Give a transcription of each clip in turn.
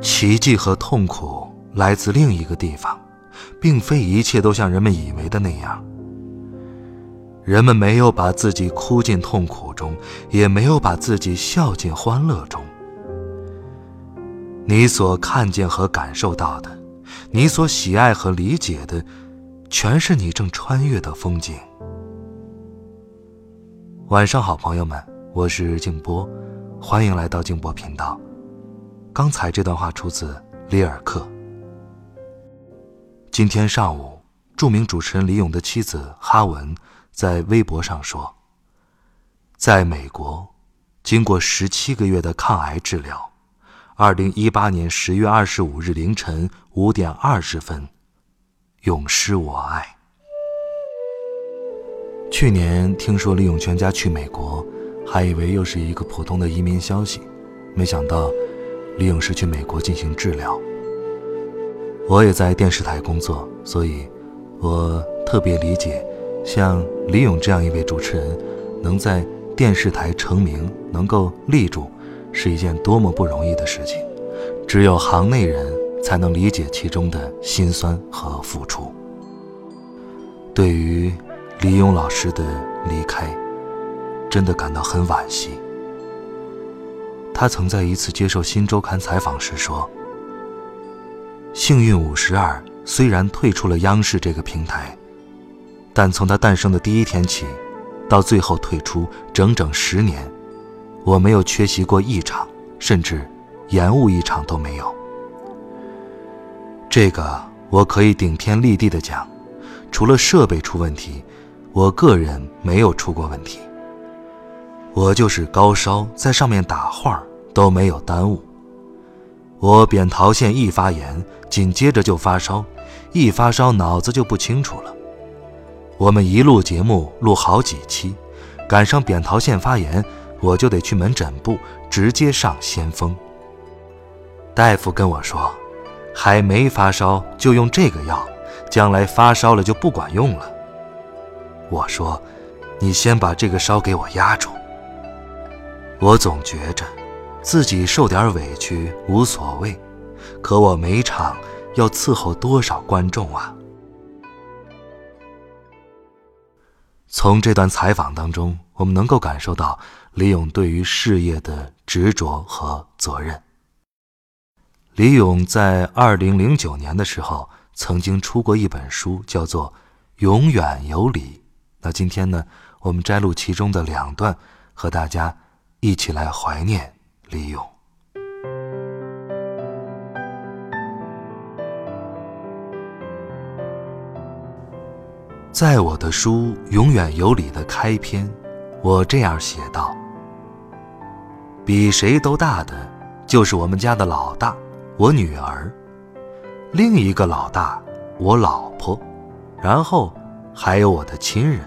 奇迹和痛苦来自另一个地方，并非一切都像人们以为的那样。人们没有把自己哭进痛苦中，也没有把自己笑进欢乐中。你所看见和感受到的，你所喜爱和理解的，全是你正穿越的风景。晚上好，朋友们，我是静波，欢迎来到静波频道。刚才这段话出自里尔克。今天上午，著名主持人李咏的妻子哈文在微博上说：“在美国，经过十七个月的抗癌治疗，二零一八年十月二十五日凌晨五点二十分，永失我爱。”去年听说李咏全家去美国，还以为又是一个普通的移民消息，没想到。李咏是去美国进行治疗。我也在电视台工作，所以，我特别理解，像李咏这样一位主持人，能在电视台成名，能够立住，是一件多么不容易的事情。只有行内人才能理解其中的辛酸和付出。对于李咏老师的离开，真的感到很惋惜。他曾在一次接受《新周刊》采访时说：“幸运五十二虽然退出了央视这个平台，但从它诞生的第一天起，到最后退出整整十年，我没有缺席过一场，甚至延误一场都没有。这个我可以顶天立地的讲，除了设备出问题，我个人没有出过问题。我就是高烧，在上面打画。”都没有耽误。我扁桃腺一发炎，紧接着就发烧，一发烧脑子就不清楚了。我们一录节目录好几期，赶上扁桃腺发炎，我就得去门诊部直接上先锋。大夫跟我说，还没发烧就用这个药，将来发烧了就不管用了。我说，你先把这个烧给我压住。我总觉着。自己受点委屈无所谓，可我每场要伺候多少观众啊？从这段采访当中，我们能够感受到李咏对于事业的执着和责任。李咏在二零零九年的时候曾经出过一本书，叫做《永远有理》。那今天呢，我们摘录其中的两段，和大家一起来怀念。李咏，在我的书《永远有理》的开篇，我这样写道：“比谁都大的，就是我们家的老大，我女儿；另一个老大，我老婆；然后还有我的亲人。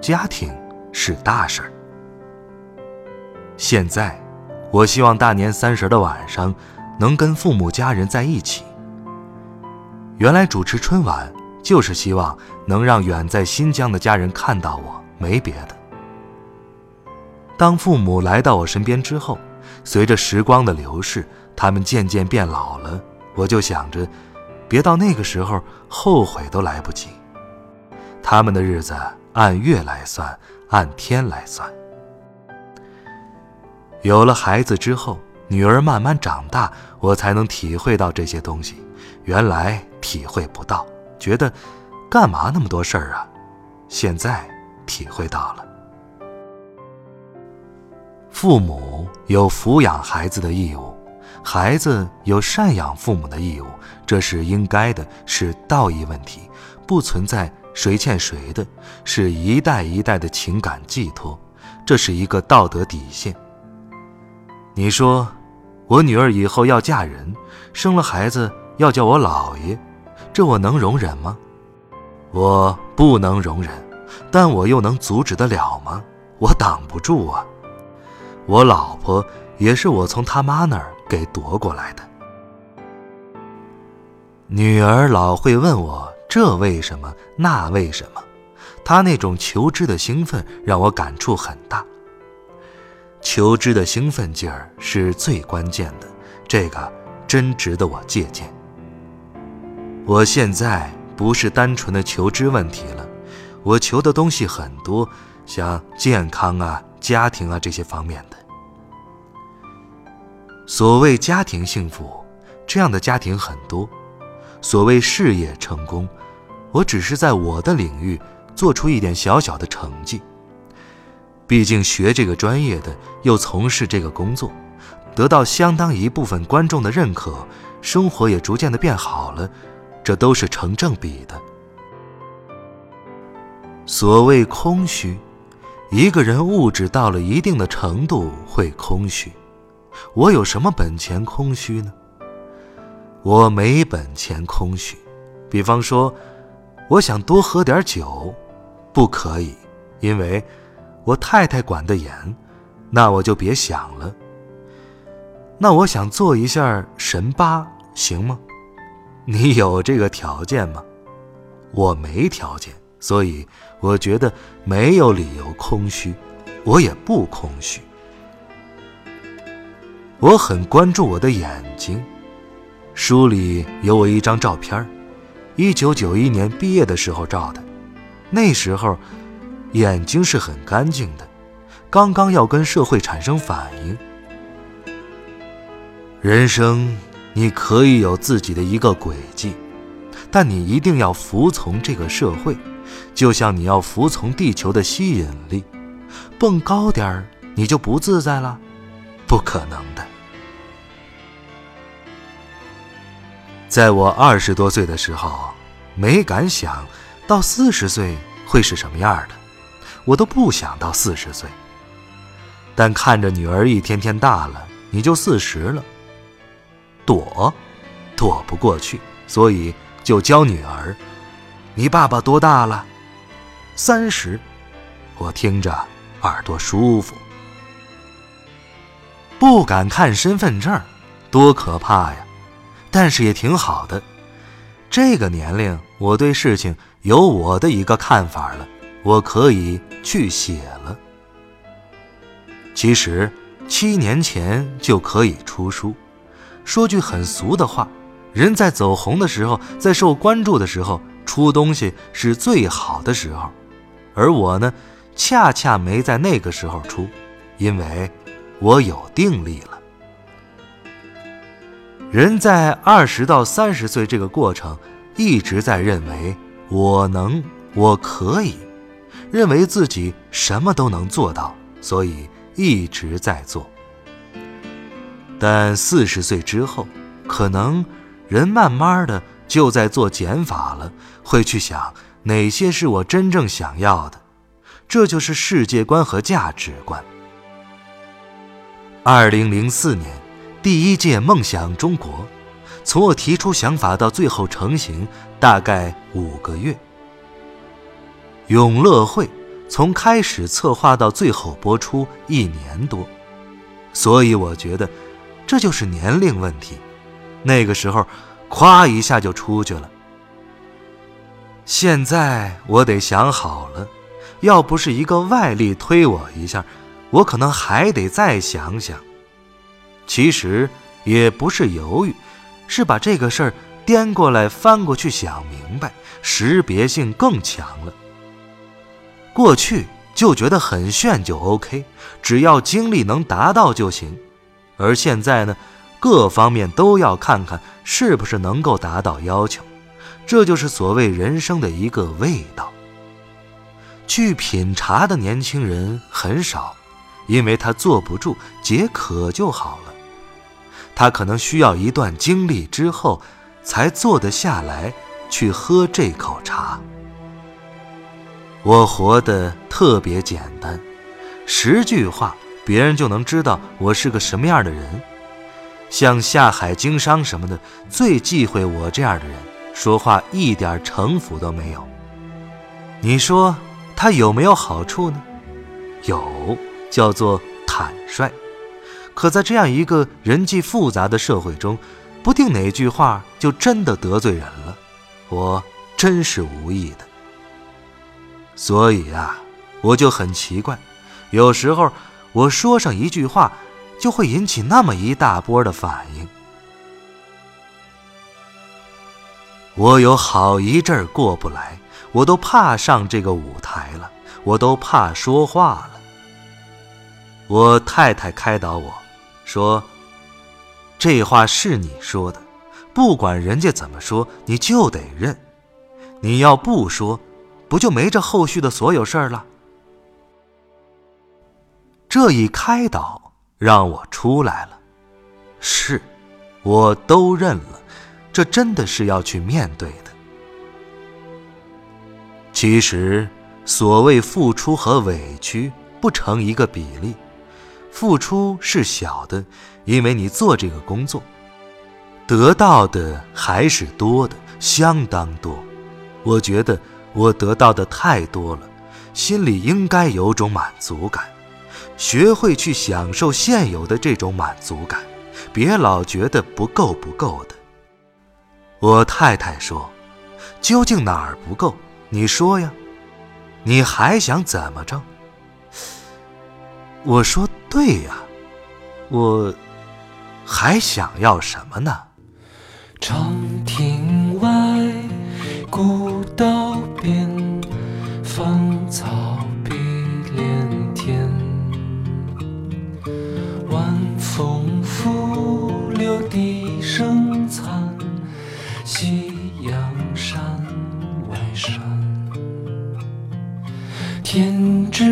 家庭是大事儿。现在。”我希望大年三十的晚上，能跟父母家人在一起。原来主持春晚就是希望能让远在新疆的家人看到我，没别的。当父母来到我身边之后，随着时光的流逝，他们渐渐变老了，我就想着，别到那个时候后悔都来不及。他们的日子按月来算，按天来算。有了孩子之后，女儿慢慢长大，我才能体会到这些东西。原来体会不到，觉得干嘛那么多事儿啊？现在体会到了。父母有抚养孩子的义务，孩子有赡养父母的义务，这是应该的，是道义问题，不存在谁欠谁的，是一代一代的情感寄托，这是一个道德底线。你说，我女儿以后要嫁人，生了孩子要叫我老爷，这我能容忍吗？我不能容忍，但我又能阻止得了吗？我挡不住啊！我老婆也是我从他妈那儿给夺过来的。女儿老会问我这为什么那为什么，她那种求知的兴奋让我感触很大。求知的兴奋劲儿是最关键的，这个真值得我借鉴。我现在不是单纯的求知问题了，我求的东西很多，像健康啊、家庭啊这些方面的。所谓家庭幸福，这样的家庭很多；所谓事业成功，我只是在我的领域做出一点小小的成绩。毕竟学这个专业的，又从事这个工作，得到相当一部分观众的认可，生活也逐渐的变好了，这都是成正比的。所谓空虚，一个人物质到了一定的程度会空虚。我有什么本钱空虚呢？我没本钱空虚。比方说，我想多喝点酒，不可以，因为。我太太管得严，那我就别想了。那我想做一下神八，行吗？你有这个条件吗？我没条件，所以我觉得没有理由空虚，我也不空虚。我很关注我的眼睛，书里有我一张照片，一九九一年毕业的时候照的，那时候。眼睛是很干净的，刚刚要跟社会产生反应。人生你可以有自己的一个轨迹，但你一定要服从这个社会，就像你要服从地球的吸引力。蹦高点儿你就不自在了，不可能的。在我二十多岁的时候，没敢想到四十岁会是什么样的。我都不想到四十岁，但看着女儿一天天大了，你就四十了。躲，躲不过去，所以就教女儿：“你爸爸多大了？”三十。我听着耳朵舒服。不敢看身份证，多可怕呀！但是也挺好的。这个年龄，我对事情有我的一个看法了。我可以去写了。其实七年前就可以出书。说句很俗的话，人在走红的时候，在受关注的时候，出东西是最好的时候。而我呢，恰恰没在那个时候出，因为我有定力了。人在二十到三十岁这个过程，一直在认为我能，我可以。认为自己什么都能做到，所以一直在做。但四十岁之后，可能人慢慢的就在做减法了，会去想哪些是我真正想要的，这就是世界观和价值观。二零零四年，第一届梦想中国，从我提出想法到最后成型，大概五个月。永乐会从开始策划到最后播出一年多，所以我觉得这就是年龄问题。那个时候，咵一下就出去了。现在我得想好了，要不是一个外力推我一下，我可能还得再想想。其实也不是犹豫，是把这个事儿颠过来翻过去想明白，识别性更强了。过去就觉得很炫就 OK，只要精力能达到就行。而现在呢，各方面都要看看是不是能够达到要求。这就是所谓人生的一个味道。去品茶的年轻人很少，因为他坐不住，解渴就好了。他可能需要一段经历之后，才坐得下来去喝这口茶。我活得特别简单，十句话别人就能知道我是个什么样的人。像下海经商什么的，最忌讳我这样的人，说话一点城府都没有。你说他有没有好处呢？有，叫做坦率。可在这样一个人际复杂的社会中，不定哪句话就真的得罪人了。我真是无意的。所以啊，我就很奇怪，有时候我说上一句话。就会引起那么一大波的反应。我有好一阵过不来，我都怕上这个舞台了，我都怕说话了。我太太开导我说：“这话是你说的，不管人家怎么说，你就得认。你要不说，不就没这后续的所有事儿了？”这一开导。让我出来了，是，我都认了，这真的是要去面对的。其实，所谓付出和委屈不成一个比例，付出是小的，因为你做这个工作，得到的还是多的，相当多。我觉得我得到的太多了，心里应该有种满足感。学会去享受现有的这种满足感，别老觉得不够不够的。我太太说：“究竟哪儿不够？你说呀，你还想怎么着？”我说：“对呀，我还想要什么呢？”长天之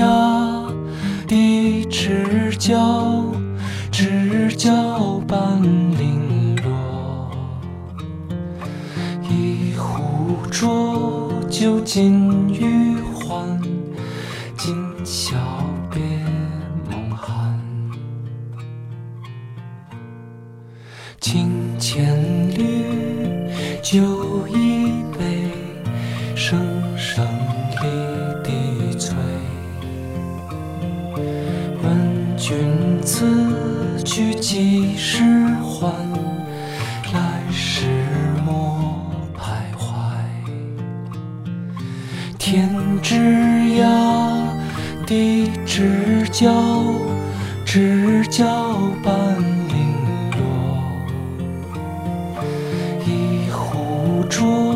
涯，地之角，知交半零落。一壶浊酒尽余欢，今宵别梦寒。情千缕，酒一知交半零落。一壶浊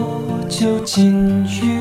酒尽余